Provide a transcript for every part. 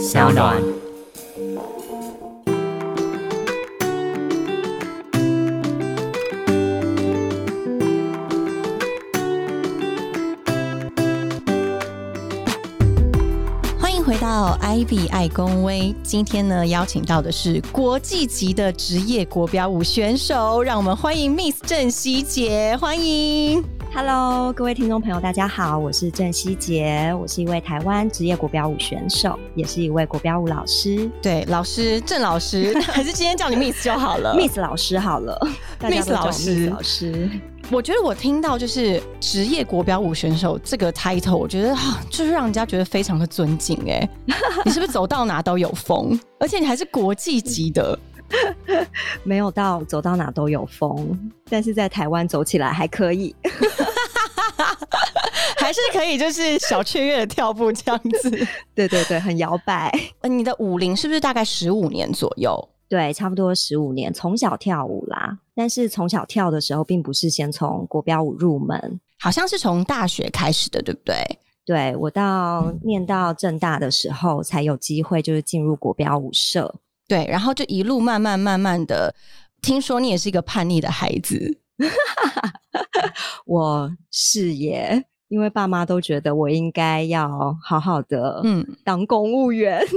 小暖。欢迎回到 IB 爱公威，今天呢邀请到的是国际级的职业国标舞选手，让我们欢迎 Miss 郑希杰，欢迎。Hello，各位听众朋友，大家好，我是郑希杰，我是一位台湾职业国标舞选手，也是一位国标舞老师对，老师郑老师，还是今天叫你 Miss 就好了。，Miss 老师好了 Miss 老师老师，我觉得我听到就是职业国标舞选手这个 title，我觉得啊，就是让人家觉得非常的尊敬哎。你是不是走到哪都有风？而且你还是国际级的，没有到走到哪都有风，但是在台湾走起来还可以。还是可以就是小雀跃的跳步这样子。对对对，很摇摆。呃你的舞龄是不是大概十五年左右？对，差不多十五年，从小跳舞啦。但是从小跳的时候，并不是先从国标舞入门。好像是从大学开始的，对不对？对我到念到正大的时候，才有机会就是进入国标舞社。对，然后就一路慢慢慢慢的，听说你也是一个叛逆的孩子，我是耶，因为爸妈都觉得我应该要好好的，嗯嗯，当公务员，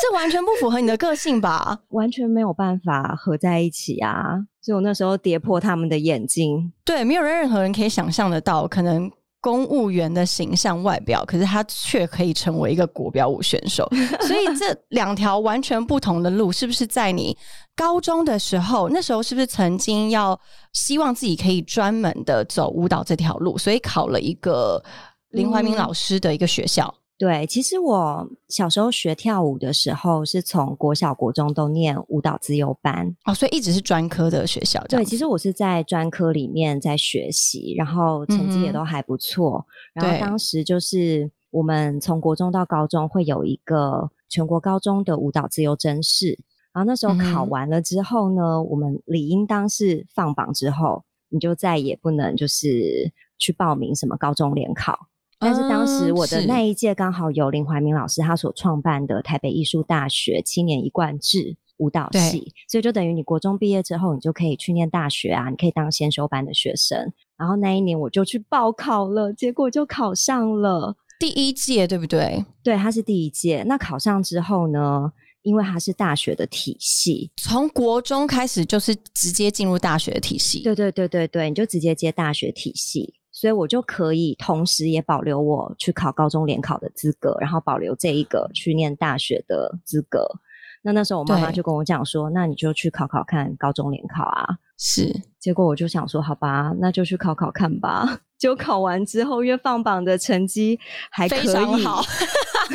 这完全不符合你的个性吧？完全没有办法合在一起啊！所以我那时候跌破他们的眼睛。对，没有任何人可以想象得到，可能公务员的形象外表，可是他却可以成为一个国标舞选手。所以这两条完全不同的路，是不是在你高中的时候，那时候是不是曾经要希望自己可以专门的走舞蹈这条路，所以考了一个林怀民老师的一个学校？对，其实我小时候学跳舞的时候，是从国小、国中都念舞蹈自由班。哦，所以一直是专科的学校这对，其实我是在专科里面在学习，然后成绩也都还不错。然对后当时就是我们从国中到高中会有一个全国高中的舞蹈自由甄试，然后那时候考完了之后呢，我们理应当是放榜之后，你就再也不能就是去报名什么高中联考。但是当时嗯我的那一届刚好有林怀民老师他所创办的台北艺术大学七年一贯制舞蹈系，所以就等于你国中毕业之后，你就可以去念大学啊，你可以当先修班的学生。然后那一年我就去报考了，结果就考上了。第一届对不对？对，他是第一届。那考上之后呢，因为他是大学的体系，从国中开始就是直接进入大学的体系。对对对对对，你就直接接大学体系，所以我就可以同时也保留我去考高中联考的资格，然后保留这一个去念大学的资格。那那时候我妈妈就跟我讲说，那你就去考考看高中联考啊。是结果我就想说，好吧，那就去考考看吧。就考完之后，因为放榜的成绩还可以，非常好。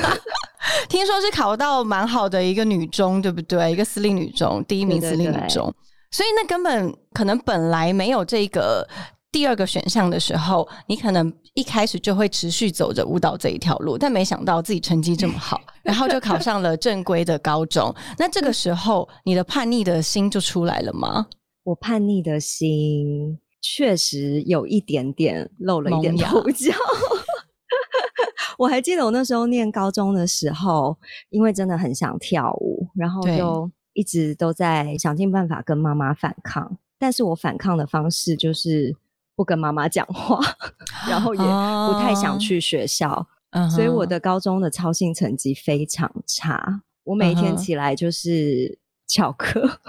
听说是考到蛮好的一个女中，对不对？一个私立女中，第一名私对对对立女中，所以那根本可能本来没有这个第二个选项的时候，你可能一开始就会持续走着舞蹈这一条路，但没想到自己成绩这么好，然后就考上了正规的高中。那这个时候，你的叛逆的心就出来了吗？我叛逆的心确实有一点点露了一点头角。我还记得我那时候念高中的时候，因为真的很想跳舞，然后就一直都在想尽办法跟妈妈反抗。但是我反抗的方式就是不跟妈妈讲话，然后也不太想去学校。所以我的高中的操性成绩非常差，我每一天起来就是翘课，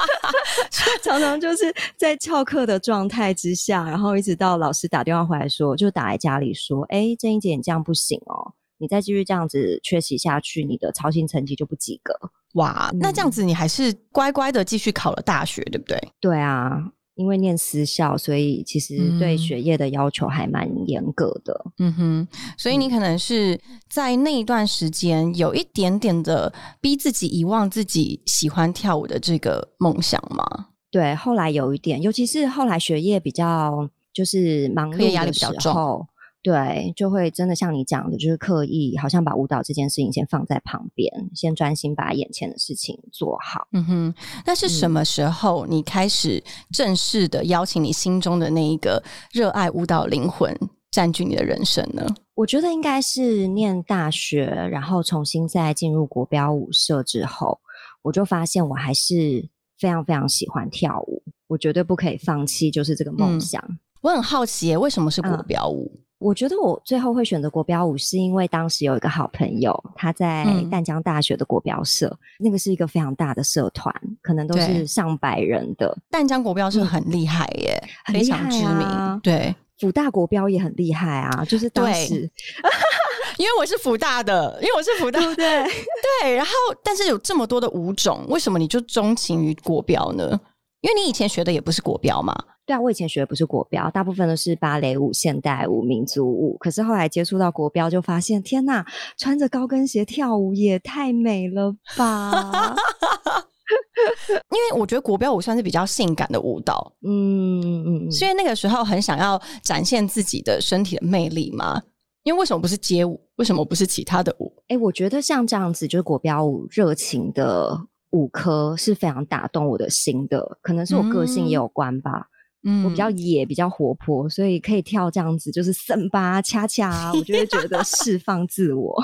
常常就是在翘课的状态之下，然后一直到老师打电话回来说，就打来家里说：“哎，郑英姐，你这样不行哦，你再继续这样子缺席下去，你的操性成绩就不及格。哇，那这样子你还是乖乖的继续考了大学，对不对？”对啊，因为念私校，所以其实对嗯学业的要求还蛮严格的。嗯哼，所以你可能是在那一段时间有一点点的逼自己遗忘自己喜欢跳舞的这个梦想吗？对，后来有一点，尤其是后来学业比较就是忙课业压力比较重候，对，就会真的像你讲的，就是刻意好像把舞蹈这件事情先放在旁边，先专心把眼前的事情做好。嗯哼，那是什么时候你开始正式的邀请你心中的那一个热爱舞蹈灵魂占据你的人生呢？我觉得应该是念大学，然后重新再进入国标舞社之后，我就发现我还是非常非常喜欢跳舞，我绝对不可以放弃，就是这个梦想。我很好奇耶，为什么是国标舞？我觉得我最后会选择国标舞，是因为当时有一个好朋友，他在淡江大学的国标社，那个是一个非常大的社团，可能都是上百人的。淡江国标社很厉害耶，非常知名。对，辅大国标也很厉害啊，就是当时，因为我是福大的，因为我是福大，对对。然后，但是有这么多的舞种，为什么你就钟情于国标呢？因为你以前学的也不是国标嘛。对啊，我以前学的不是国标，大部分都是芭蕾舞、现代舞、民族舞。可是后来接触到国标，就发现天呐，穿着高跟鞋跳舞也太美了吧！因为我觉得国标舞算是比较性感的舞蹈，嗯嗯嗯，所以那个时候很想要展现自己的身体的魅力嘛。因为为什么不是街舞？为什么不是其他的舞？哎，我觉得像这样子，就是国标舞热情的舞科是非常打动我的心的，可能是我个性也有关吧。嗯，我比较野，比较活泼，所以可以跳这样子，就是森巴、恰恰，我就会觉得释放自我，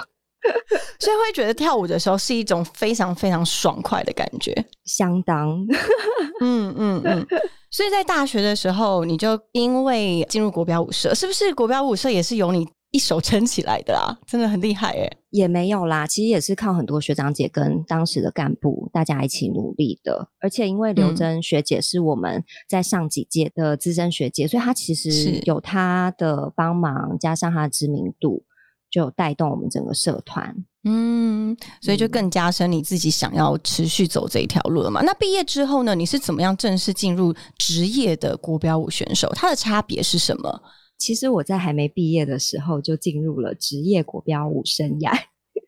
所以会觉得跳舞的时候是一种非常非常爽快的感觉，相当，嗯嗯嗯。所以在大学的时候，你就因为进入国标舞社，是不是国标舞社也是由你？一手撑起来的啊，真的很厉害哎！也没有啦，其实也是靠很多学长姐跟当时的干部大家一起努力的。而且因为刘真学姐是我们在上几届的资深学姐，所以她其实有她的帮忙，加上她的知名度，就带动我们整个社团。嗯，所以就更加深你自己想要持续走这一条路了嘛？那毕业之后呢？你是怎么样正式进入职业的国标舞选手？它的差别是什么？其实我在还没毕业的时候就进入了职业国标舞生涯。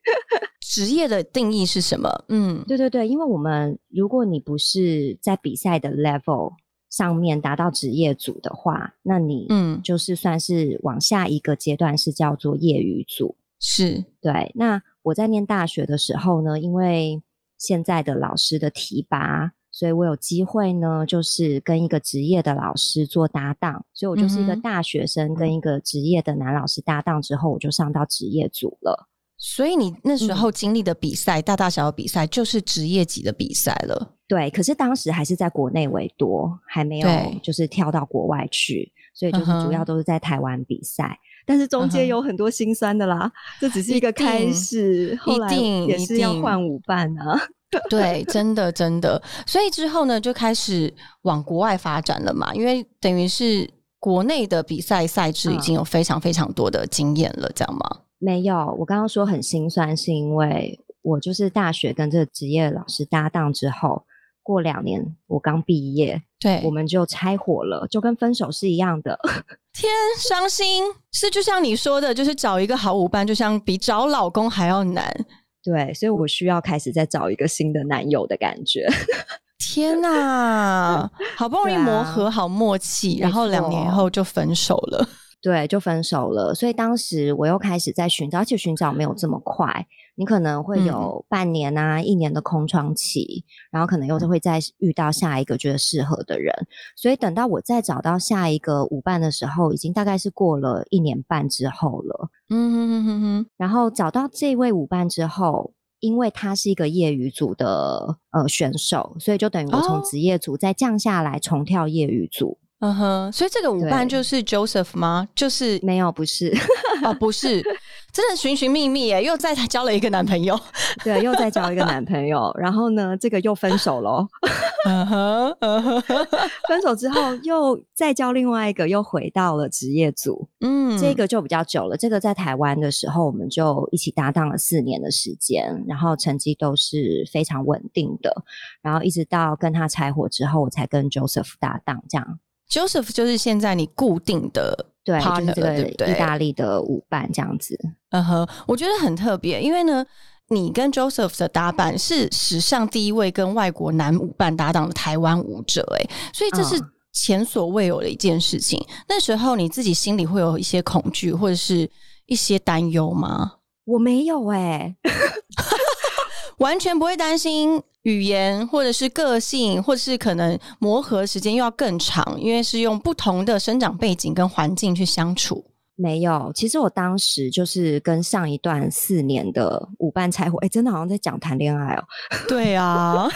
职业的定义是什么？嗯，对对对，因为我们如果你不是在比赛的 level 上面达到职业组的话，那你嗯就是算是往下一个阶段是叫做业余组。是对。那我在念大学的时候呢，因为现在的老师的提拔。所以我有机会呢，就是跟一个职业的老师做搭档，所以我就是一个大学生跟一个职业的男老师搭档之后，我就上到职业组了。所以你那时候经历的比赛，大大小小比赛，就是职业级的比赛了。对，可是当时还是在国内为多，还没有就是跳到国外去，所以就是主要都是在台湾比赛。但是中间有很多心酸的啦，这只是一个开始，后来也是要换舞伴啊。对，真的真的，所以之后呢，就开始往国外发展了嘛。因为等于是国内的比赛赛制已经有非常非常多的经验了，这样吗？没有，我刚刚说很心酸，是因为我就是大学跟这个职业老师搭档之后，过两年我刚毕业，对，我们就拆伙了，就跟分手是一样的。天，伤心是就像你说的，就是找一个好舞伴，就像比找老公还要难。对，所以我需要开始再找一个新的男友的感觉。天哪，好不容易磨合好默契，然后两年后就分手了。对，就分手了。所以当时我又开始在寻找，而且寻找没有这么快。你可能会有半年啊、一年的空窗期，然后可能又是会再遇到下一个觉得适合的人。所以等到我再找到下一个舞伴的时候，已经大概是过了一年半之后了。嗯哼哼哼哼。然后找到这位舞伴之后，因为他是一个业余组的呃选手，所以就等于我从职业组再降下来重跳业余组。嗯哼。所以这个舞伴就是 Joseph 吗？就是没有，不是哦，不是。真的寻寻觅觅耶，又再交了一个男朋友，对，又再交一个男朋友，然后呢，这个又分手喽。分手之后又再交另外一个，又回到了职业组。嗯，这个就比较久了。这个在台湾的时候，我们就一起搭档了四年的时间，然后成绩都是非常稳定的。然后一直到跟他拆伙之后，我才跟 Joseph 搭档。这样，Joseph 就是现在你固定的。对，就是这个意大利的舞伴这样子。嗯哼，我觉得很特别，因为呢，你跟 Joseph 的搭档是史上第一位跟外国男舞伴搭档的台湾舞者，哎，所以这是前所未有的一件事情。那时候你自己心里会有一些恐惧或者是一些担忧吗？我没有哎。完全不会担心语言，或者是个性，或者是可能磨合时间又要更长，因为是用不同的生长背景跟环境去相处。没有，其实我当时就是跟上一段四年的舞伴拆伙，哎，真的好像在讲谈恋爱哦。对啊，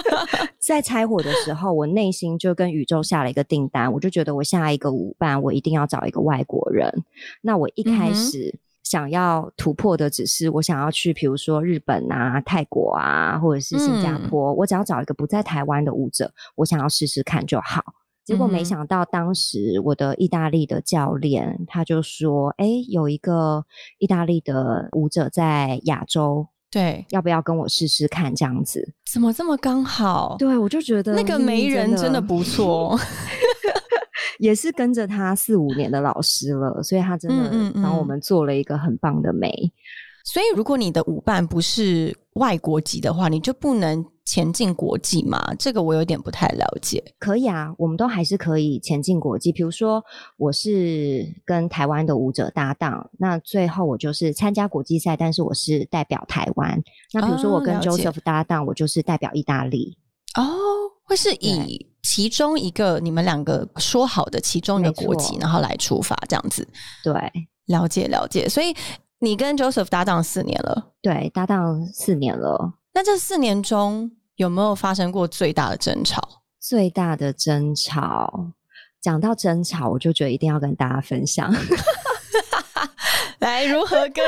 在拆伙的时候，我内心就跟宇宙下了一个订单，我就觉得我下一个舞伴，我一定要找一个外国人。那我一开始想要突破的只是我想要去，比如说日本啊、泰国啊，或者是新加坡，我只要找一个不在台湾的舞者，我想要试试看就好。结果没想到，当时我的意大利的教练他就说：“哎，有一个意大利的舞者在亚洲，对，要不要跟我试试看？这样子怎么这么刚好？对我就觉得那个媒人真的不错，也是跟着他四五年的老师了，所以他真的帮我们做了一个很棒的媒。所以，如果你的舞伴不是外国籍的话，你就不能。”前进国际嘛，这个我有点不太了解。可以啊，我们都还是可以前进国际。比如说，我是跟台湾的舞者搭档，那最后我就是参加国际赛，但是我是代表台湾。那比如说，我跟 Joseph 搭档，我就是代表意大利。哦，会是以其中一个你们两个说好的其中一个国籍，然后来出发这样子。对，了解了解。所以你跟 Joseph 搭档四年了，对，搭档四年了。那这四年中。有没有发生过最大的争吵？最大的争吵，讲到争吵，我就觉得一定要跟大家分享。来，如何跟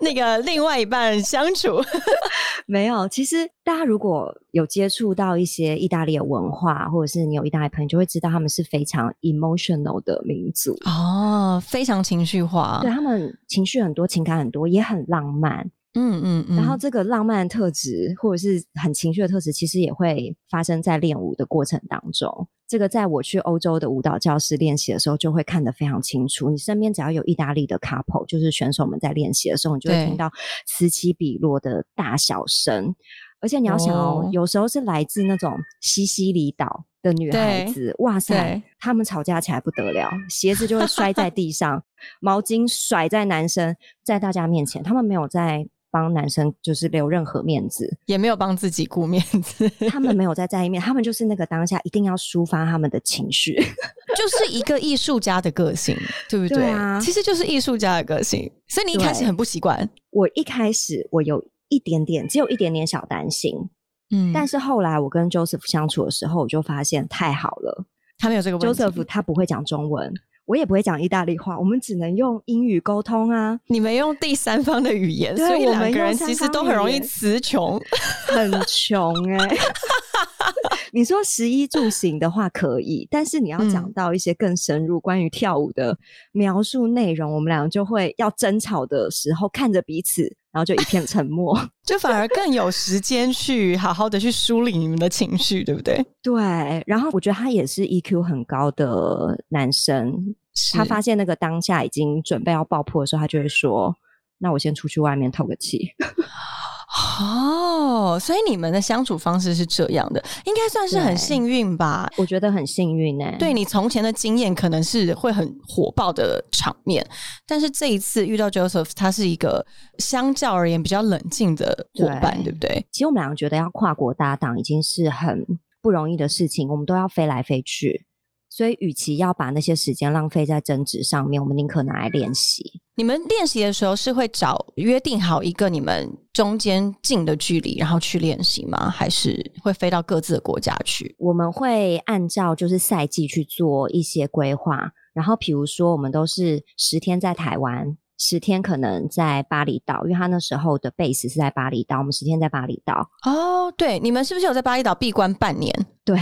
那个另外一半相处？没有，其实大家如果有接触到一些意大利的文化，或者是你有意大利朋友，就会知道他们是非常 emotional 的民族哦，非常情绪化。对他们情绪很多，情感很多，也很浪漫。嗯嗯嗯，然后这个浪漫特质或者是很情绪的特质，其实也会发生在练舞的过程当中。这个在我去欧洲的舞蹈教室练习的时候，就会看得非常清楚。你身边只要有意大利的 couple，就是选手们在练习的时候，你就会听到此起彼落的大小声。而且你要想哦，有时候是来自那种西西里岛的女孩子，哇塞，他们吵架起来不得了，鞋子就会摔在地上，毛巾甩在男生，在大家面前，他们没有在。帮男生就是留任何面子，也没有帮自己顾面子。他们没有在在意面，他们就是那个当下一定要抒发他们的情绪，就是一个艺术家的个性，对不对啊？其实就是艺术家的个性。所以你一开始很不习惯。我一开始我有一点点，只有一点点小担心。嗯，但是后来我跟 Joseph 相处的时候，我就发现太好了。他没有这个问题。Joseph 他不会讲中文。我也不会讲意大利话，我们只能用英语沟通啊。你们用第三方的语言，所以两个人其实都很容易词穷，很穷哎。你说十一住行的话可以，但是你要讲到一些更深入关于跳舞的描述内容，我们两个就会要争吵的时候看着彼此，然后就一片沉默，就反而更有时间去好好的去梳理你们的情绪，对不对？对。然后我觉得他也是 EQ 很高的男生。他发现那个当下已经准备要爆破的时候，他就会说：“那我先出去外面透个气。”哦，所以你们的相处方式是这样的，应该算是很幸运吧？我觉得很幸运呢。对你从前的经验，可能是会很火爆的场面，但是这一次遇到 Joseph，他是一个相较而言比较冷静的伙伴，对不对？其实我们两个觉得要跨国搭档已经是很不容易的事情，我们都要飞来飞去。所以，与其要把那些时间浪费在争执上面，我们宁可拿来练习。你们练习的时候是会找约定好一个你们中间近的距离，然后去练习吗？还是会飞到各自的国家去？我们会按照就是赛季去做一些规划。然后，比如说，我们都是十天在台湾，十天可能在巴厘岛，因为他那时候的 base 是在巴厘岛，我们十天在巴厘岛。哦，对，你们是不是有在巴厘岛闭关半年？对，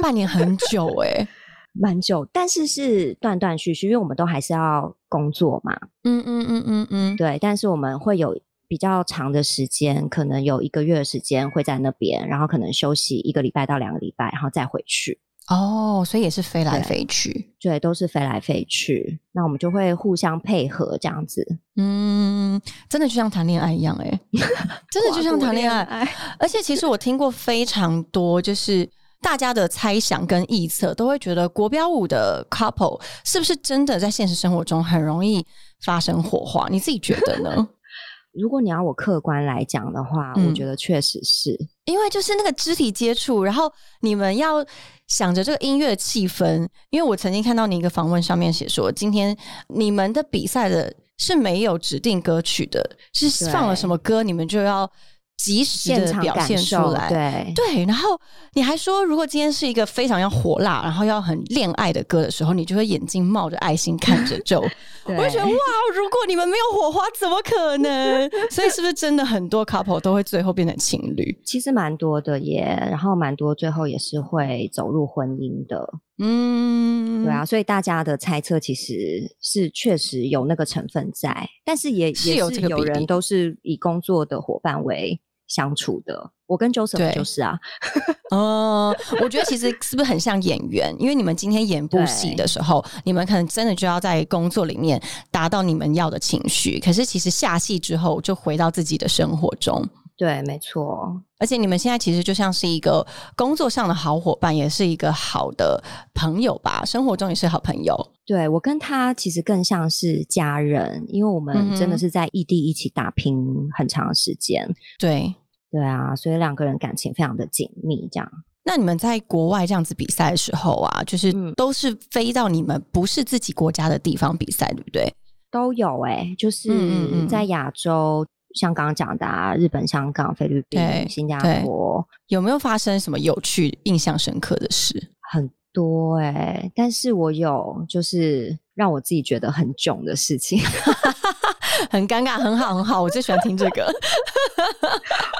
半年很久哎。蛮久，但是是断断续续，因为我们都还是要工作嘛。嗯嗯嗯嗯嗯，对。但是我们会有比较长的时间，可能有一个月的时间会在那边，然后可能休息一个礼拜到两个礼拜，然后再回去。哦，所以也是飞来飞去，对，都是飞来飞去。那我们就会互相配合这样子。嗯，真的就像谈恋爱一样，哎，真的就像谈恋爱。而且其实我听过非常多，就是。大家的猜想跟臆测都会觉得国标舞的 couple 是不是真的在现实生活中很容易发生火花？你自己觉得呢？如果你要我客观来讲的话，嗯我觉得确实是。因为就是那个肢体接触，然后你们要想着这个音乐气氛。因为我曾经看到你一个访问上面写说，今天你们的比赛的是没有指定歌曲的，是放了什么歌，你们就要及时的表现出来。对对，然后你还说，如果今天是一个非常要火辣，然后要很恋爱的歌的时候，你就会眼睛冒着爱心看着就，我就觉得哇，如果你们没有火花，怎么可能？所以是不是真的很多 couple 都会最后变成情侣？其实蛮多的耶，然后蛮多最后也是会走入婚姻的，嗯，对啊，所以大家的猜测其实是确实有那个成分在，但是也也是有人都是以工作的伙伴为相处的，我跟 Joseph 对。就是啊，哦，我觉得其实是不是很像演员？因为你们今天演部戏的时候，你们可能真的就要在工作里面达到你们要的情绪，可是其实下戏之后就回到自己的生活中。对，没错，而且你们现在其实就像是一个工作上的好伙伴，也是一个好的朋友吧，生活中也是好朋友。对我跟他其实更像是家人，因为我嗯们真的是在异地一起打拼很长的时间，对，对啊，所以两个人感情非常的紧密，这样。那你们在国外这样子比赛的时候啊，就是嗯都是飞到你们不是自己国家的地方比赛，对不对？都有哎、就是嗯嗯嗯在亚洲，像刚刚讲的啊，日本、香港、菲律对宾、新加坡有没有发生什么有趣、印象深刻的事？很多哎、但是我有就是让我自己觉得很囧的事情。很尴尬，很好，很好，我最喜欢听这个。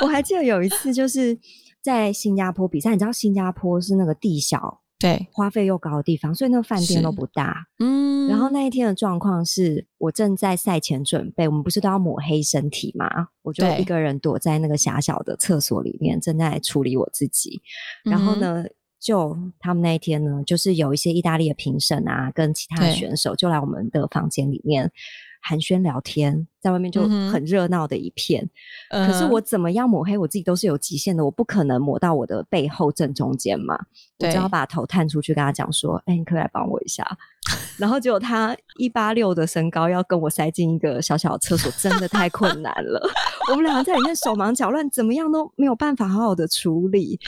我还记得有一次就是在新加坡比赛，你知道新加坡是那个地小、对，花费又高的地方，所以那个饭店都不大。嗯然后那一天的状况是我正在赛前准备，我们不是都要抹黑身体吗？我就对一个人躲在那个狭小的厕所里面，正在处理我自己。然后嗯呢，就他们那一天呢，就是有一些意大利的评审啊，跟其他的选手就来我们的房间里面寒暄聊天，在外面就很热闹的一片。嗯可是我怎么样抹黑我自己都是有极限的，我不可能抹到我的背后正中间嘛，我对就要把头探出去跟他讲说：“哎、你可不可以来帮我一下？” 然后结果他一八六的身高要跟我塞进一个小小的厕所，真的太困难了。我们两个在里面手忙脚乱，怎么样都没有办法好好的处理。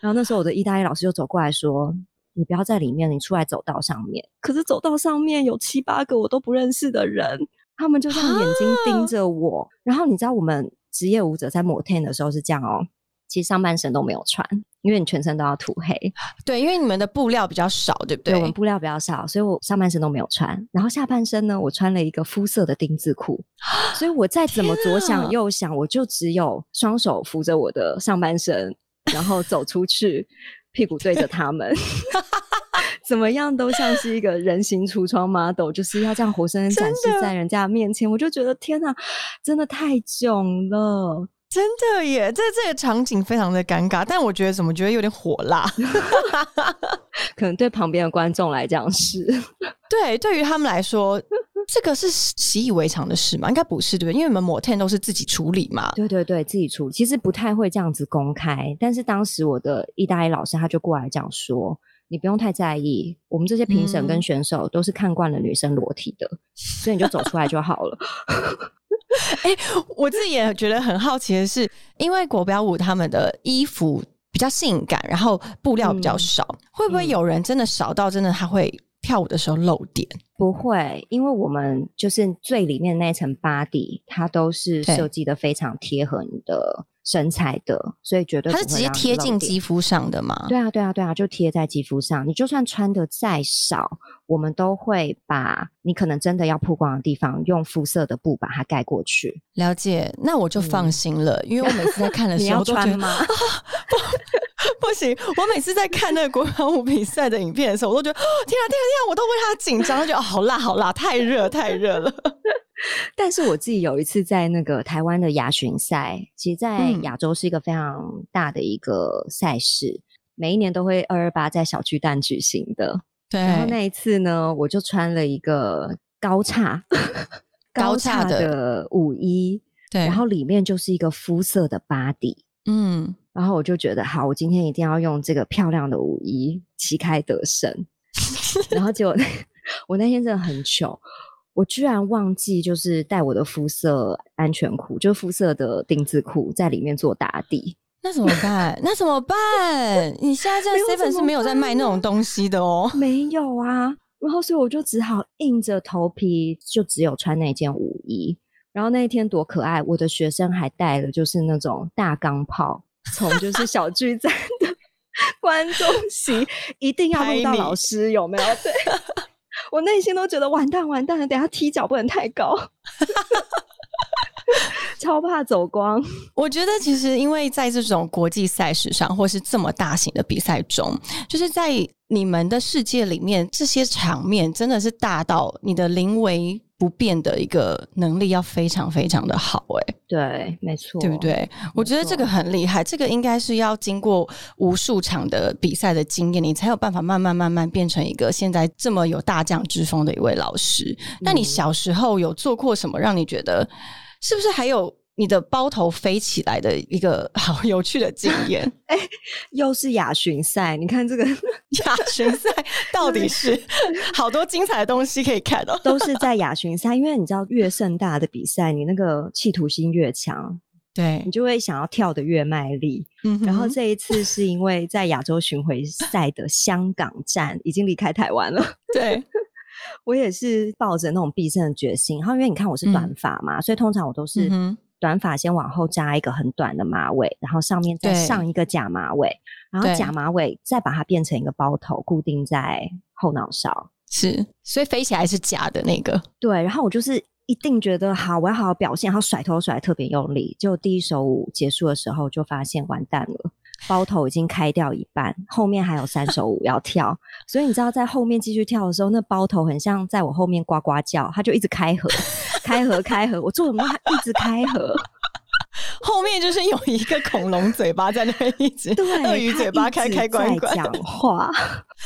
然后那时候我的意大利老师就走过来说：“你不要在里面，你出来走道上面。”可是走道上面有七八个我都不认识的人，他们就这样眼睛盯着我。然后你知道我们职业舞者在抹 ten 的时候是这样哦，其实上半身都没有穿，因为你全身都要涂黑。对，因为你们的布料比较少，对不对，对？我们布料比较少，所以我上半身都没有穿。然后下半身呢，我穿了一个肤色的丁字裤，所以我再怎么左想右想，我就只有双手扶着我的上半身，然后走出去，屁股对着他们。怎么样都像是一个人形橱窗 model，就是要这样活生生展示在人家面前，我就觉得天哪，真的太囧了。真的耶，这这个场景非常的尴尬，但我觉得怎么觉得有点火辣？可能对旁边的观众来讲是，对，对于他们来说，这个是习以为常的事嘛？应该不是对不对？因为你们抹 ten 都是自己处理嘛。对对对，自己处理，其实不太会这样子公开。但是当时我的意大利老师他就过来讲说，你不用太在意，我们这些评审嗯跟选手都是看惯了女生裸体的，所以你就走出来就好了。哎我自己也觉得很好奇的是，因为国标舞他们的衣服比较性感，然后布料比较嗯少，会不会嗯有人真的少到真的他会跳舞的时候露点？不会，因为我们就是最里面那一层 body，它都是对设计的非常贴合你的身材的，所以绝对它是直接贴近肌肤上的嘛？对啊，对啊，对啊，就贴在肌肤上。你就算穿的再少，我们都会把你可能真的要曝光的地方，用肤色的布把它盖过去。了解，那我就放心了，因为我每次在看的时候 都觉得要穿吗？不行，我每次在看那个国标舞比赛的影片的时候，我都觉得哦天啊天啊天啊，我都为他紧张，就觉得、哦、好辣好辣，太热太热了。但是我自己有一次在那个台湾的亚巡赛，其实，在嗯亚洲是一个非常大的一个赛事，每一年都会二二八在小巨蛋举行的。对，然后那一次呢，我就穿了一个高叉高叉的的舞衣，对，然后里面就是一个肤色的 body。嗯，然后我就觉得，好，我今天一定要用这个漂亮的舞衣旗开得胜。然后结果我那天真的很糗，我我居然忘记就是带我的肤色安全裤，就肤色的丁字裤在里面做打底。那怎么办？那怎么办？你现在在 Seven 是没有在卖那种东西的哦。没有啊，然后所以我就只好硬着头皮，就只有穿那件舞衣。然后那一天多可爱，我的学生还带了就是那种大钢炮，从就是小巨蛋的 观众席一定要录到老师，有没有？对，我内心都觉得完蛋完蛋了，等下踢脚不能太高。超怕走光。我觉得其实，因为在这种国际赛事上，或是这么大型的比赛中，就是在你们的世界里面，这些场面真的是大到你的临危不变的一个能力要非常非常的好。哎，对，没错，对不对？我觉得这个很厉害，这个应该是要经过无数场的比赛的经验，你才有办法慢慢慢慢变成一个现在这么有大将之风的一位老师。那你小时候有做过什么让你觉得？是不是还有你的包头飞起来的一个 好有趣的经验？哎，又是亚巡赛，你看这个 亚巡赛到底是好多精彩的东西可以看哦，都是在亚巡赛，因为你知道越盛大的比赛，你那个企图心越强，对你就会想要跳得越卖力。嗯，然后这一次是因为在亚洲巡回赛的香港站已经离开台湾了，对。我也是抱着那种必胜的决心，然后因为你看我是短发嘛，所以通常我都是短发先往后扎一个很短的马尾，然后上面再上一个假马尾，然后假马尾再把它变成一个包头，固定在后脑勺。是，所以飞起来是假的那个。对，然后我就是一定觉得好，我要好好表现，然后甩头甩特别用力。就第一首舞结束的时候，就发现完蛋了。包头已经开掉一半，后面还有三首舞要跳，所以你知道在后面继续跳的时候，那包头很像在我后面呱呱叫，它就一直开合、开合、开合，我做什么它一直开合，后面就是有一个恐龙嘴巴在那边一直，鳄鱼嘴巴开开关关讲话。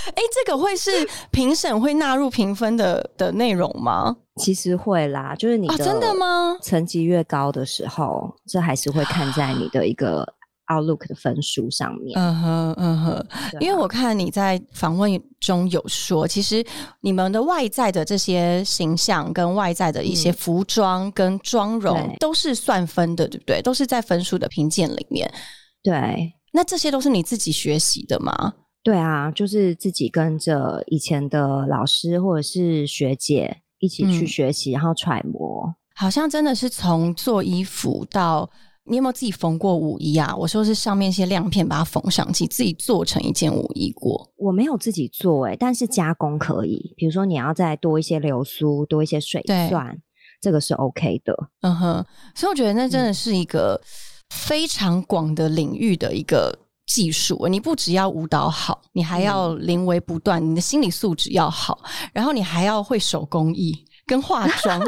哎，这个会是评审会纳入评分的的内容吗？其实会啦，就是你的真的吗？成绩越高的时候，这还是会看在你的一个。Outlook 的分数上面，嗯哼，嗯哼，因为我看你在访问中有说，其实你们的外在的这些形象跟外在的一些服装跟妆容都是算分的，对不对？都是在分数的评鉴里面。对，那这些都是你自己学习的吗？对啊，就是自己跟着以前的老师或者是学姐一起去学习，然后揣摩。好像真的是从做衣服到。你有没有自己缝过舞衣啊？我说是上面一些亮片把它缝上去，自己做成一件舞衣过。我没有自己做哎，但是加工可以。比如说你要再多一些流苏，多一些水钻，这个是 OK 的。嗯哼，所以我觉得那真的是一个非常广的领域的一个技术。你不只要舞蹈好，你还要临危不断，你的心理素质要好，然后你还要会手工艺跟化妆。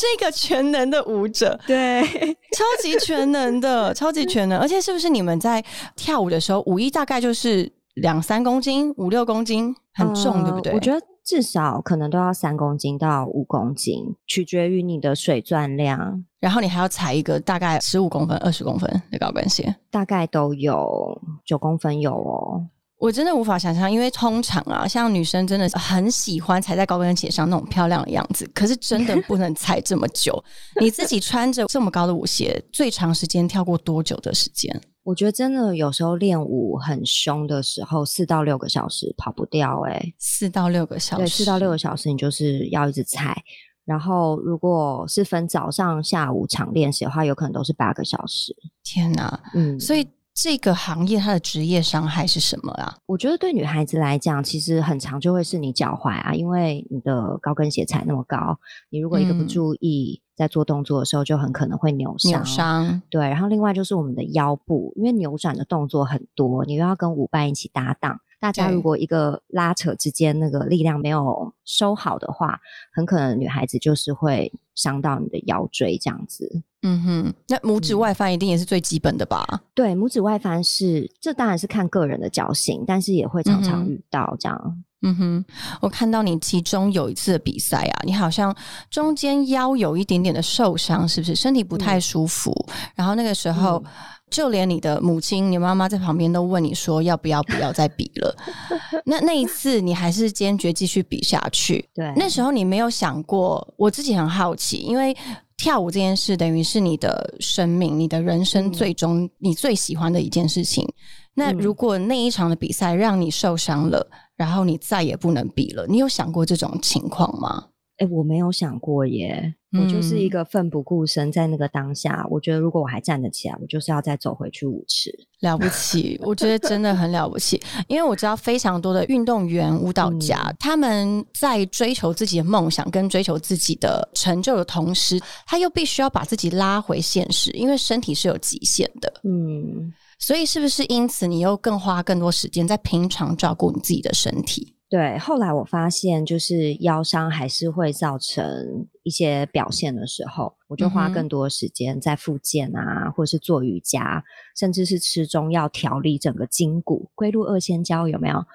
是一个全能的舞者，对，超级全能的，超级全能。而且，是不是你们在跳舞的时候，舞衣大概就是两三公斤、五六公斤，很重，对不对？我觉得至少可能都要三公斤到五公斤，取决于你的水钻量。然后你还要踩一个大概十五公分、二十公分的高跟鞋，大概都有九公分有哦。我真的无法想象，因为通常啊，像女生真的很喜欢踩在高跟鞋上那种漂亮的样子，可是真的不能踩这么久。你自己穿着这么高的舞鞋，最长时间跳过多久的时间？我觉得真的有时候练舞很凶的时候，四到六个小时跑不掉。哎，四到六个小时，对，四到六个小时，你就是要一直踩。然后如果是分早上、下午场练习的话，有可能都是八个小时。天哪，嗯，所以。这个行业它的职业伤害是什么啊？我觉得对女孩子来讲，其实很长就会是你脚踝啊，因为你的高跟鞋踩那么高，你如果一个不注意，在做动作的时候就很可能会扭伤。扭伤对，然后另外就是我们的腰部，因为扭转的动作很多，你又要跟舞伴一起搭档。大家如果一个拉扯之间那个力量没有收好的话，很可能女孩子就是会伤到你的腰椎这样子。嗯哼，那拇指外翻一定也是最基本的吧？对，拇指外翻是这当然是看个人的脚型，但是也会常常遇到这样。嗯哼，我看到你其中有一次的比赛啊，你好像中间腰有一点点的受伤，是不是？身体不太舒服。然后那个时候，就连你的母亲、你妈妈在旁边都问你说要不要不要再比了。那那一次你还是坚决继续比下去。对，那时候你没有想过，我自己很好奇，因为跳舞这件事等于是你的生命、你的人生最终你最喜欢的一件事情。那如果那一场的比赛让你受伤了，然后你再也不能比了，你有想过这种情况吗？哎，我没有想过耶，我就是一个奋不顾身在那个当下。我觉得如果我还站得起来，我就是要再走回去舞池。了不起，我觉得真的很了不起，因为我知道非常多的运动员、舞蹈家，他们在追求自己的梦想跟追求自己的成就的同时，他又必须要把自己拉回现实，因为身体是有极限的。嗯。所以是不是因此你又更花更多时间在平常照顾你自己的身体？对，后来我发现就是腰伤还是会造成一些表现的时候，我就花更多时间在复健啊，或者是做瑜伽，甚至是吃中药调理整个筋骨。龟鹿二仙胶有没有？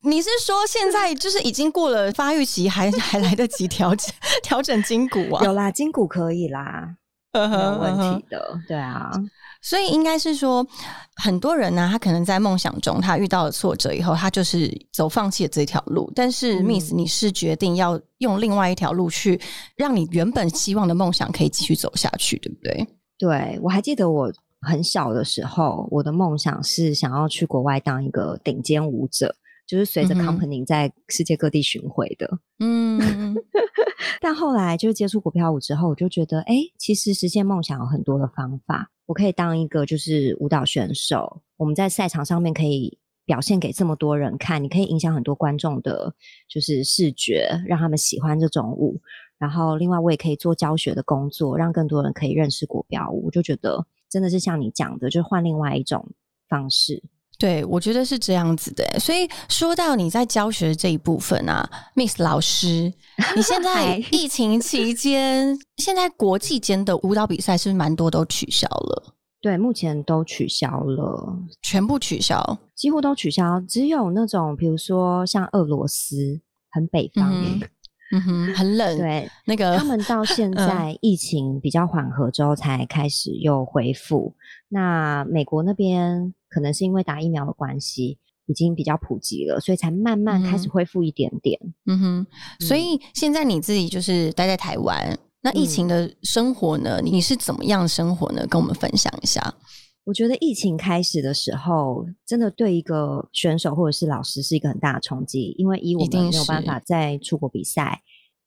你是说现在就是已经过了发育期，还还来得及调整调整筋骨啊？有啦，筋骨可以啦。没有问题的，对啊，所以应该是说，很多人呢，他可能在梦想中，他遇到了挫折以后，他就是走放弃了这条路。但是，Miss，你是决定要用另外一条路去，让你原本希望的梦想可以继续走下去，对不对？对，我还记得我很小的时候，我的梦想是想要去国外当一个顶尖舞者。就是随着 company 在世界各地巡回的，嗯，但后来就是接触股票舞之后，我就觉得，哎，其实实现梦想有很多的方法。我可以当一个就是舞蹈选手，我们在赛场上面可以表现给这么多人看，你可以影响很多观众的，就是视觉，让他们喜欢这种舞。然后另外我也可以做教学的工作，让更多人可以认识国标舞。我就觉得真的是像你讲的，就是换另外一种方式。对，我觉得是这样子的。所以说到你在教学这一部分啊，Miss 老师，你现在 疫情期间，现在国际间的舞蹈比赛是不是蛮多都取消了？对，目前都取消了，全部取消，几乎都取消，只有那种比如说像俄罗斯，很北方，嗯哼，很冷，对，那个他们到现 在疫情比较缓和之后才开始又恢复。那美国那边。可能是因为打疫苗的关系，已经比较普及了，所以才慢慢开始恢复一点点。嗯哼，所以现在你自己就是待在台湾，那疫情的生活呢？你是怎么样生活呢？跟我们分享一下。我觉得疫情开始的时候，真的对一个选手或者是老师是一个很大的冲击，因为一我们没有办法再出国比赛。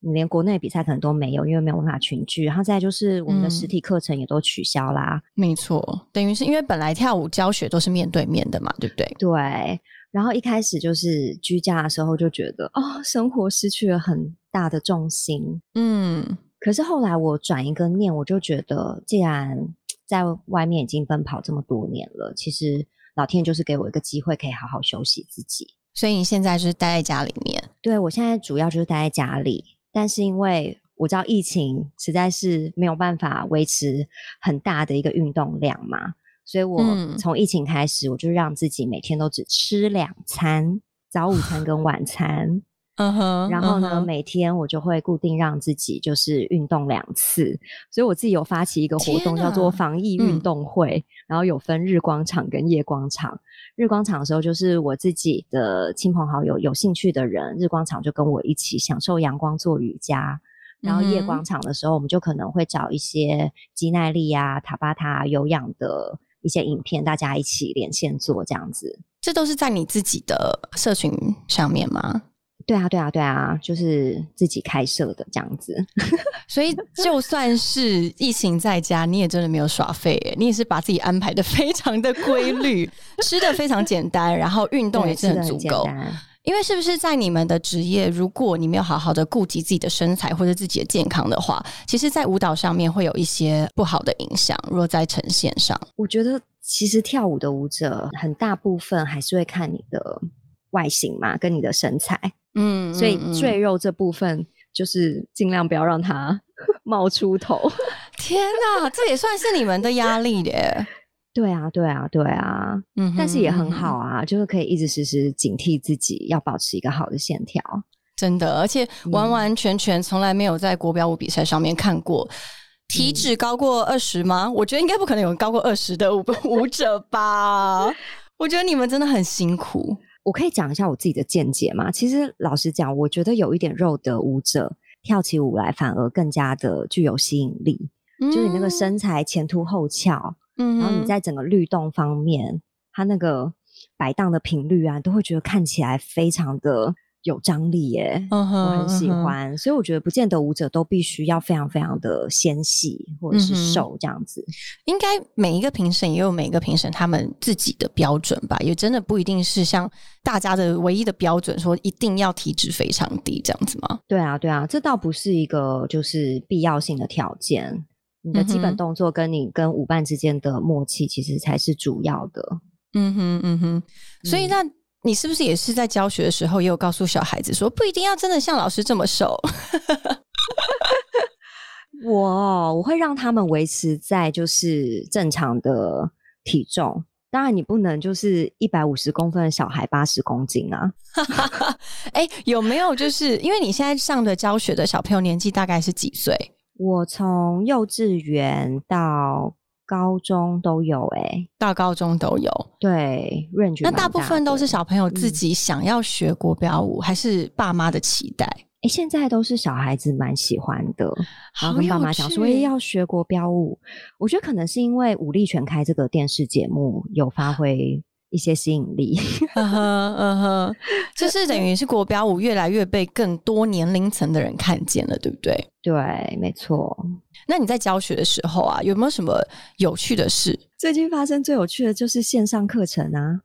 你连国内比赛可能都没有，因为没有办法群聚。然后再就是我们的实体课程也都取消啦。没错，等于是因为本来跳舞教学都是面对面的嘛，对不对？对。然后一开始就是居家的时候就觉得，哦，生活失去了很大的重心。嗯。可是后来我转一个念，我就觉得，既然在外面已经奔跑这么多年了，其实老天就是给我一个机会，可以好好休息自己。所以你现在就是待在家里面？对，我现在主要就是待在家里。但是因为我知道疫情实在是没有办法维持很大的一个运动量嘛，所以我从疫情开始，我就让自己每天都只吃两餐，早午餐跟晚餐。嗯哼，然后呢，每天我就会固定让自己就是运动两次，所以我自己有发起一个活动，叫做防疫运动会，然后有分日光场跟夜光场。日光场的时候，就是我自己的亲朋好友有兴趣的人，日光场就跟我一起享受阳光做瑜伽。然后夜光场的时候，我们就可能会找一些肌耐力啊、塔巴塔有氧的一些影片，大家一起连线做这样子。这都是在你自己的社群上面吗？对啊，对啊，对啊，就是自己开设的这样子，所以就算是疫情在家，你也真的没有耍废，你也是把自己安排的 非常的规律，吃的非常简单，然后运动也是很足够。因为是不是在你们的职业，如果你没有好好的顾及自己的身材或者自己的健康的话，其实，在舞蹈上面会有一些不好的影响。若在呈现上，我觉得其实跳舞的舞者很大部分还是会看你的外形嘛，跟你的身材。嗯，所以赘肉这部分就是尽量不要让它 冒出头。天哪，这也算是你们的压力耶。对啊，对啊，对啊，嗯哼，但是也很好啊，就是可以一直时时警惕自己，要保持一个好的线条。真的，而且嗯完完全全从来没有在国标舞比赛上面看过体脂高过二十吗？我觉得应该不可能有人高过二十的舞 舞者吧。我觉得你们真的很辛苦。我可以讲一下我自己的见解吗？其实老实讲，我觉得有一点肉的舞者跳起舞来反而更加的具有吸引力，嗯就是你那个身材前凸后翘，嗯，嗯然后你在整个律动方面，它那个摆荡的频率啊，都会觉得看起来非常的有张力耶。我很喜欢，所以我觉得不见得舞者都必须要非常非常的纤细或者是瘦这样子。应该每一个评审也有每一个评审他们自己的标准吧，也真的不一定是像大家的唯一的标准，说一定要体脂非常低这样子吗？对啊，对啊，这倒不是一个就是必要性的条件。你的基本动作跟你跟舞伴之间的默契，其实才是主要的。嗯哼嗯哼，所以嗯那你是不是也是在教学的时候也有告诉小孩子说，不一定要真的像老师这么瘦？我我会让他们维持在就是正常的体重。当然，你不能就是一百五十公分的小孩八十公斤啊。哎、有没有就是因为你现在上的教学的小朋友年纪大概是几岁？我从幼稚园到高中都有、欸，到高中都有。对那大部分都是小朋友自嗯己想要学国标舞，还是爸妈的期待？哎、现在都是小孩子蛮喜欢的，然后跟爸妈讲说，要学国标舞。我觉得可能是因为《武力全开》这个电视节目有发挥一些吸引力。嗯哼嗯哼，就是等于是国标舞越来越被更多年龄层的人看见了，对不对？对，没错。那你在教学的时候啊，有没有什么有趣的事？最近发生最有趣的就是线上课程啊。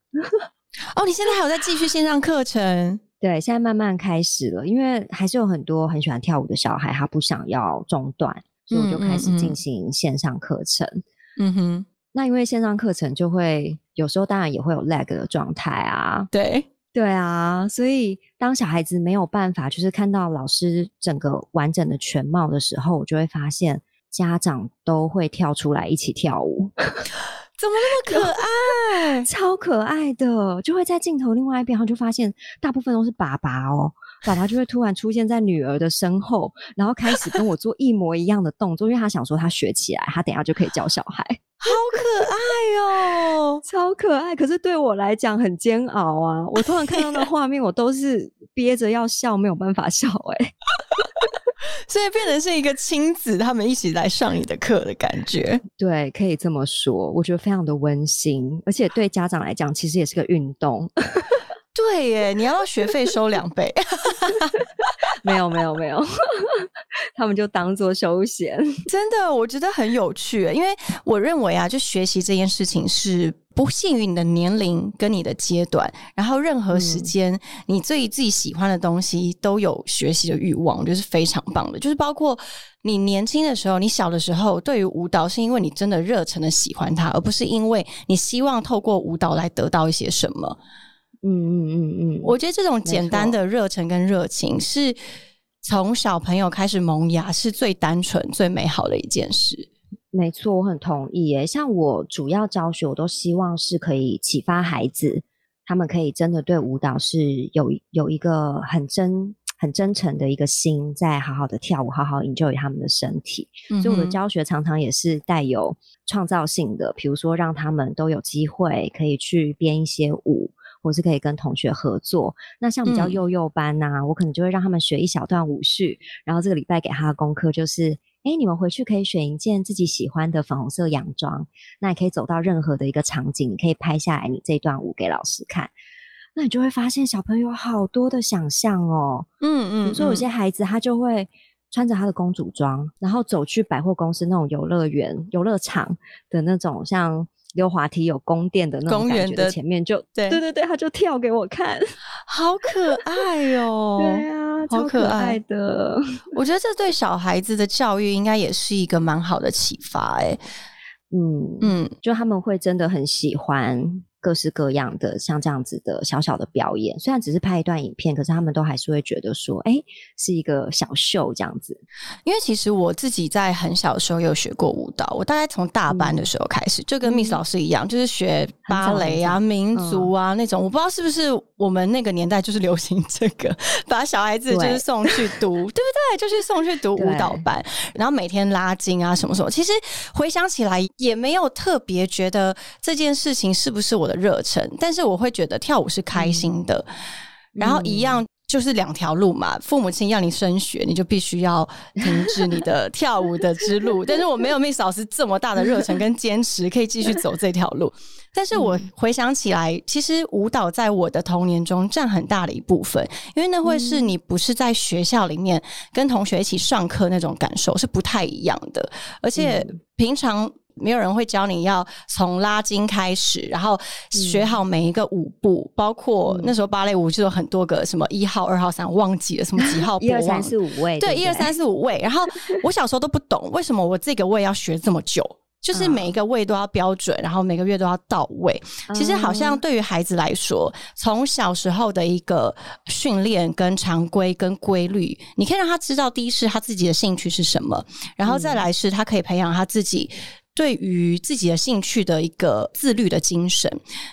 哦，你现在还有在继续线上课程？对，现在慢慢开始了，因为还是有很多很喜欢跳舞的小孩，他不想要中断，所以我就开始进行线上课程。嗯哼，那因为线上课程就会有时候当然也会有 lag 的状态啊，对，对啊，所以当小孩子没有办法就是看到老师整个完整的全貌的时候，我就会发现家长都会跳出来一起跳舞，怎么那么可 爱？超可爱的，就会在镜头另外一边，然后就发现大部分都是爸爸哦，爸爸就会突然出现在女儿的身后，然后开始跟我做一模一样的动作，因为他想说他学起来，他等一下就可以教小孩。好可爱哦！超可爱，可是对我来讲很煎熬啊！我突然看到那画面，我都是憋着要笑，没有办法笑、欸。所以变成是一个亲子他们一起来上你的课的感觉。对，可以这么说，我觉得非常的温馨，而且对家长来讲，其实也是个运动。对耶，你要学费收两倍？没有，没有，没有，他们就当做休闲。真的，我觉得很有趣，因为我认为啊，就学习这件事情是不限于你的年龄跟你的阶段，然后任何时嗯间，你对自己喜欢的东西都有学习的欲望，我觉得是非常棒的。就是包括你年轻的时候，你小的时候，对于舞蹈是因为你真的热忱的喜欢它，而不是因为你希望透过舞蹈来得到一些什么。嗯嗯嗯嗯，我觉得这种简单的热忱跟热情是从小朋友开始萌芽，是最单纯、最美好的一件事。没错，我很同意耶。像我主要教学，我都希望是可以启发孩子，他们可以真的对舞蹈是有有一个很真、很真诚的一个心，在好好的跳舞，好好 enjoy 他们的身体。所以我的教学常常也是带有创造性的，比如说让他们都有机会可以去编一些舞，或是可以跟同学合作。那像比较嗯幼幼班呐、我可能就会让他们学一小段舞序，然后这个礼拜给他的功课就是。哎，你们回去可以选一件自己喜欢的粉红色洋装，那也可以走到任何的一个场景，你可以拍下来你这段舞给老师看，那你就会发现小朋友好多的想象哦。嗯嗯比如说有些孩子他就会穿着他的公主装，然后走去百货公司那种游乐园、游乐场的那种像溜滑梯有宫殿的那种感觉的前面就，对对对对，他就跳给我看。好可爱哦！对啊，好超可可爱爱的。我觉得这对小孩子的教育应该也是一个蛮好的启发、哎，嗯嗯，嗯，就他们会真的很喜欢各式各样的像这样子的小小的表演，虽然只是拍一段影片，可是他们都还是会觉得说，哎，是一个小秀这样子。因为其实我自己在很小的时候有学过舞蹈，我大概从大班的时候开始，就跟 Miss 老师一样，就是学芭蕾啊、民族啊那种。我不知道是不是我们那个年代就是流行这个，把小孩子就是送去读，对不对？就是送去读舞蹈班，然后每天拉筋啊什么什么。其实回想起来，也没有特别觉得这件事情是不是我的。热忱，但是我会觉得跳舞是开心的，然后一样就是两条路嘛。父母亲要你升学，你就必须要停止你的跳舞的之路。但是我没有 Miss 老师这么大的热忱跟坚持，可以继续走这条路。但是我回想起来，其实舞蹈在我的童年中占很大的一部分，因为那会是你不是在学校里面跟同学一起上课那种感受是不太一样的，而且平常。没有人会教你要从拉筋开始，然后学好每一个舞步，包括那时候芭蕾舞就有很多个什么一号、二号、三，忘记了什么几号，一二三四五位，对，一二三四五位。然后我小时候都不懂为什么我这个位要学这么久，就是每一个位都要标准，然后每个月都要到位。其实好像对于孩子来说，从小时候的一个训练跟常规跟规律，你可以让他知道，第一是他自己的兴趣是什么，然后再来是他可以培养他自己。对于自己的兴趣的一个自律的精神，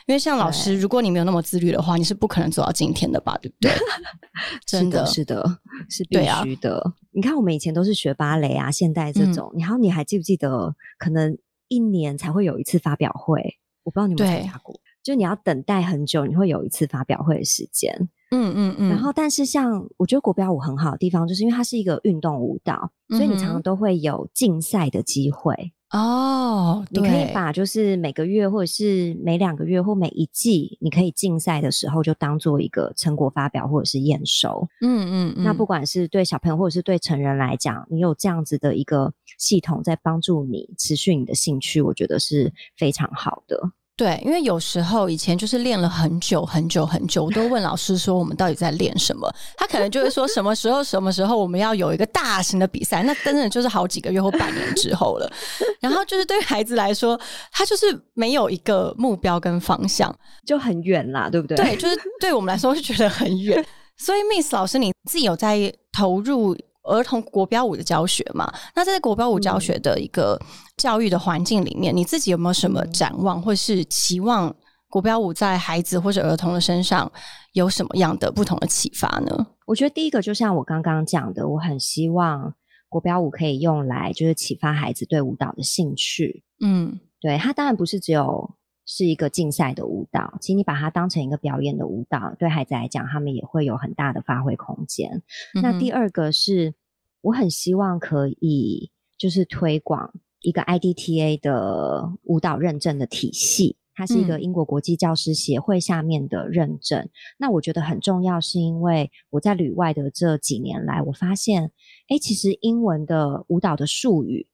因为像老师，如果你没有那么自律的话，你是不可能走到今天的吧？对不对？真的是的，是必须的。你看，我们以前都是学芭蕾啊、现代这种，然后你还记不记得，可能一年才会有一次发表会？我不知道你们参加过，就你要等待很久，你会有一次发表会的时间。嗯嗯嗯。然后，但是像我觉得国标舞很好的地方，就是因为它是一个运动舞蹈，所以你常常都会有竞赛的机会。哦，你可以把就是每个月或者是每两个月或每一季，你可以竞赛的时候就当做一个成果发表或者是验收。嗯嗯，那不管是对小朋友或者是对成人来讲，你有这样子的一个系统在帮助你持续你的兴趣，我觉得是非常好的。对，因为有时候以前就是练了很久很久很久，我都问老师说我们到底在练什么，他可能就会说什么时候什么时候我们要有一个大型的比赛，那真的就是好几个月或半年之后了。然后就是对孩子来说，他就是没有一个目标跟方向，就很远啦，对不对？对，就是对我们来说是觉得很远。所以，Miss 老师你自己有在投入。儿童国标舞的教学嘛，那在国标舞教学的一个教育的环境里面，你自己有没有什么展望，或是期望国标舞在孩子或者儿童的身上有什么样的不同的启发呢？我觉得第一个就像我刚刚讲的，我很希望国标舞可以用来就是启发孩子对舞蹈的兴趣。嗯，对，它当然不是只有。是一个竞赛的舞蹈，其实你把它当成一个表演的舞蹈，对孩子来讲，他们也会有很大的发挥空间。那第二个是，我很希望可以就是推广一个 IDTA 的舞蹈认证的体系，它是一个英国国际教师协会下面的认证。那我觉得很重要，是因为我在旅外的这几年来，我发现，哎，其实英文的舞蹈的术语。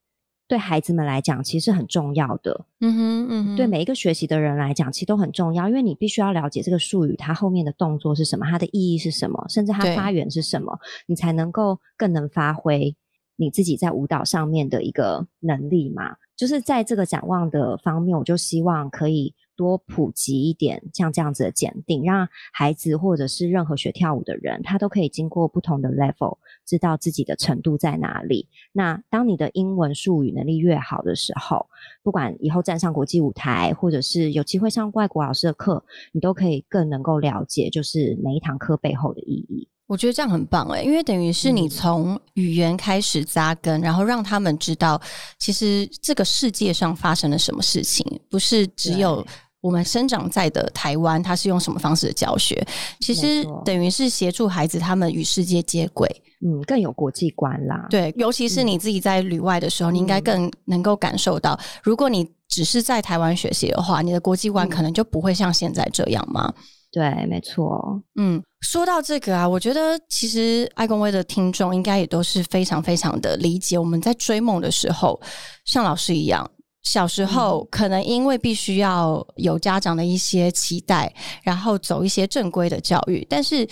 对孩子们来讲，其实很重要的。嗯哼，嗯哼，对每一个学习的人来讲，其实都很重要，因为你必须要了解这个术语它后面的动作是什么，它的意义是什么，甚至它发源是什么，你才能够更能发挥你自己在舞蹈上面的一个能力嘛。就是在这个展望的方面，我就希望可以。多普及一点像这样子的检定，让孩子或者是任何学跳舞的人，他都可以经过不同的 level，知道自己的程度在哪里。那当你的英文术语能力越好的时候，不管以后站上国际舞台，或者是有机会上外国老师的课，你都可以更能够了解，就是每一堂课背后的意义。我觉得这样很棒诶，因为等于是你从语言开始扎根，然后让他们知道，其实这个世界上发生了什么事情，不是只有。我们生长在的台湾，它是用什么方式的教学？其实等于是协助孩子他们与世界接轨，嗯，更有国际观啦。对，尤其是你自己在旅外的时候，你应该更能够感受到，如果你只是在台湾学习的话，你的国际观可能就不会像现在这样吗？对，没错。嗯，说到这个啊，我觉得其实爱公威的听众应该也都是非常非常的理解，我们在追梦的时候，像老师一样。小时候可能因为必须要有家长的一些期待，然后走一些正规的教育，但是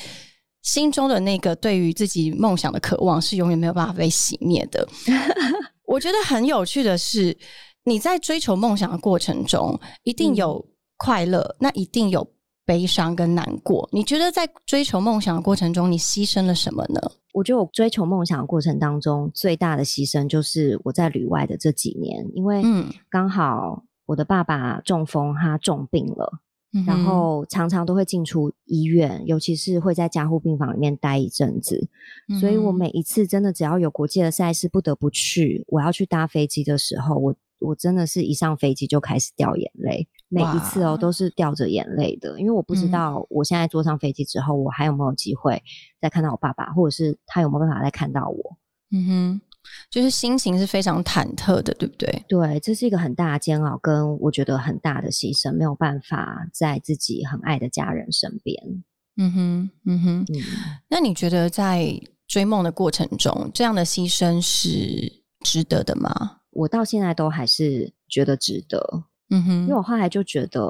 心中的那个对于自己梦想的渴望是永远没有办法被熄灭的。我觉得很有趣的是，你在追求梦想的过程中，一定有快乐，那一定有悲伤跟难过。你觉得在追求梦想的过程中，你牺牲了什么呢？我觉得我追求梦想的过程当中，最大的牺牲就是我在旅外的这几年，因为嗯刚好我的爸爸中风，他重病了。嗯然后常常都会进出医院，尤其是会在加护病房里面待一阵子。所以我每一次真的只要有国际的赛事不得不去，我要去搭飞机的时候，我我真的是一上飞机就开始掉眼泪，每一次哦都是掉着眼泪的，因为我不知嗯道我现在坐上飞机之后，我还有没有机会再看到我爸爸，或者是他有没有办法再看到我。嗯哼，就是心情是非常忐忑的，对不对？对，这是一个很大的煎熬，跟我觉得很大的牺牲，没有办法在自己很爱的家人身边。嗯哼，嗯哼。嗯。那你觉得在追梦的过程中，这样的牺牲是值得的吗？我到现在都还是觉得值得，嗯哼，因为我后来就觉得，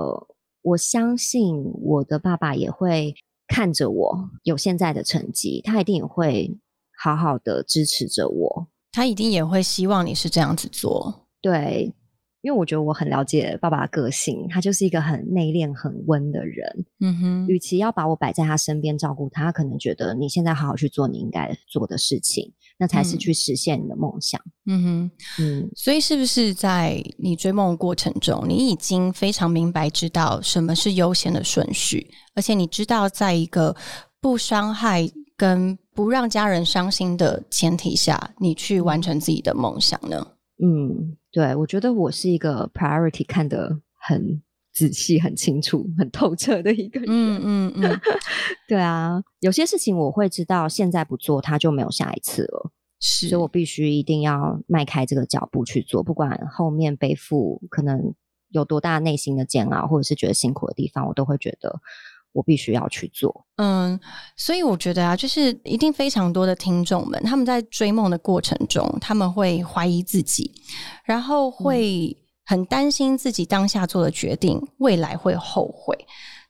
我相信我的爸爸也会看着我有现在的成绩，他一定也会好好的支持着我。他一定也会希望你是这样子做。对，因为我觉得我很了解爸爸的个性，他就是一个很内敛、很温的人。嗯哼，与其要把我摆在他身边照顾他，他可能觉得你现在好好去做你应该做的事情，那才是嗯去实现你的梦想。嗯哼。嗯，所以，是不是在你追梦的过程中，你已经非常明白知道什么是优先的顺序，而且你知道，在一个不伤害跟不让家人伤心的前提下，你去完成自己的梦想呢？嗯，对，我觉得我是一个 priority 看得很仔细、很清楚、很透彻的一个人。嗯嗯嗯，对啊，有些事情我会知道，现在不做，它就没有下一次了，是，所以我必须一定要迈开这个脚步去做，不管后面背负可能有多大内心的煎熬，或者是觉得辛苦的地方，我都会觉得我必须要去做。嗯，所以我觉得啊，就是一定非常多的听众们，他们在追梦的过程中，他们会怀疑自己，然后会很担心自己当下做的决定，未来会后悔。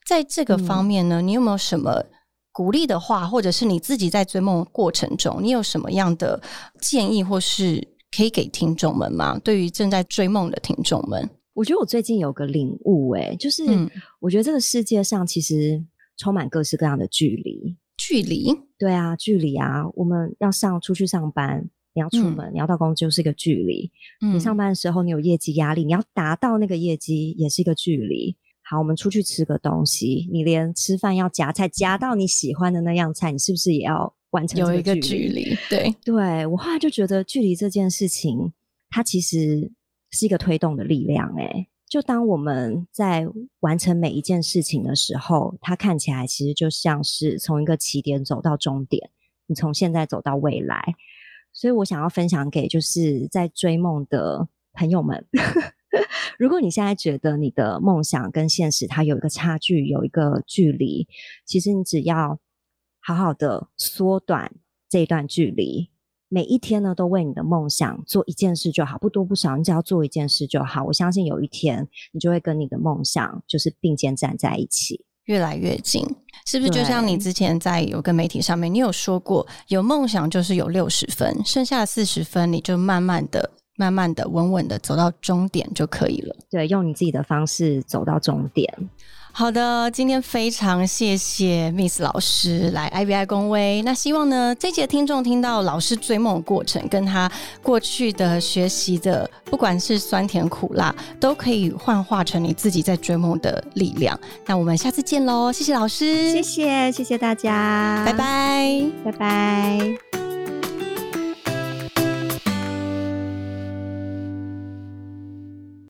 在这个方面呢，你有没有什么鼓励的话，或者是你自己在追梦过程中，你有什么样的建议，或是可以给听众们吗？对于正在追梦的听众们，我觉得我最近有个领悟、欸，就是嗯我觉得这个世界上其实充满各式各样的距离。距离，对啊，距离啊，我们要上出去上班，你要出嗯门，你要到公司就是一个距离。嗯你上班的时候，你有业绩压力，你要达到那个业绩，也是一个距离。好，我们出去吃个东西，你连吃饭要夹菜，夹到你喜欢的那样菜，你是不是也要完成有一个距距离，对，对我后来就觉得，距离这件事情，它其实是一个推动的力量。诶，就当我们在完成每一件事情的时候，它看起来其实就像是从一个起点走到终点，你从现在走到未来。所以我想要分享给就是在追梦的朋友们，如果你现在觉得你的梦想跟现实它有一个差距，有一个距离，其实你只要好好的缩短这一段距离，每一天呢都为你的梦想做一件事就好，不多不少，你只要做一件事就好。我相信有一天你就会跟你的梦想就是并肩站在一起。越来越近，是不是？就像你之前在有个媒体上面，你有说过，有梦想就是有六十分，剩下的四十分你就慢慢的、慢慢的、稳稳的走到终点就可以了。对，用你自己的方式走到终点。好的，今天非常谢谢 Miss 老师来 IBI 公威。那希望呢，这节听众听到老师追梦的过程，跟他过去的学习的，不管是酸甜苦辣，都可以幻化成你自己在追梦的力量。那我们下次见喽，谢谢老师，谢谢，谢谢大家，拜，拜。拜拜。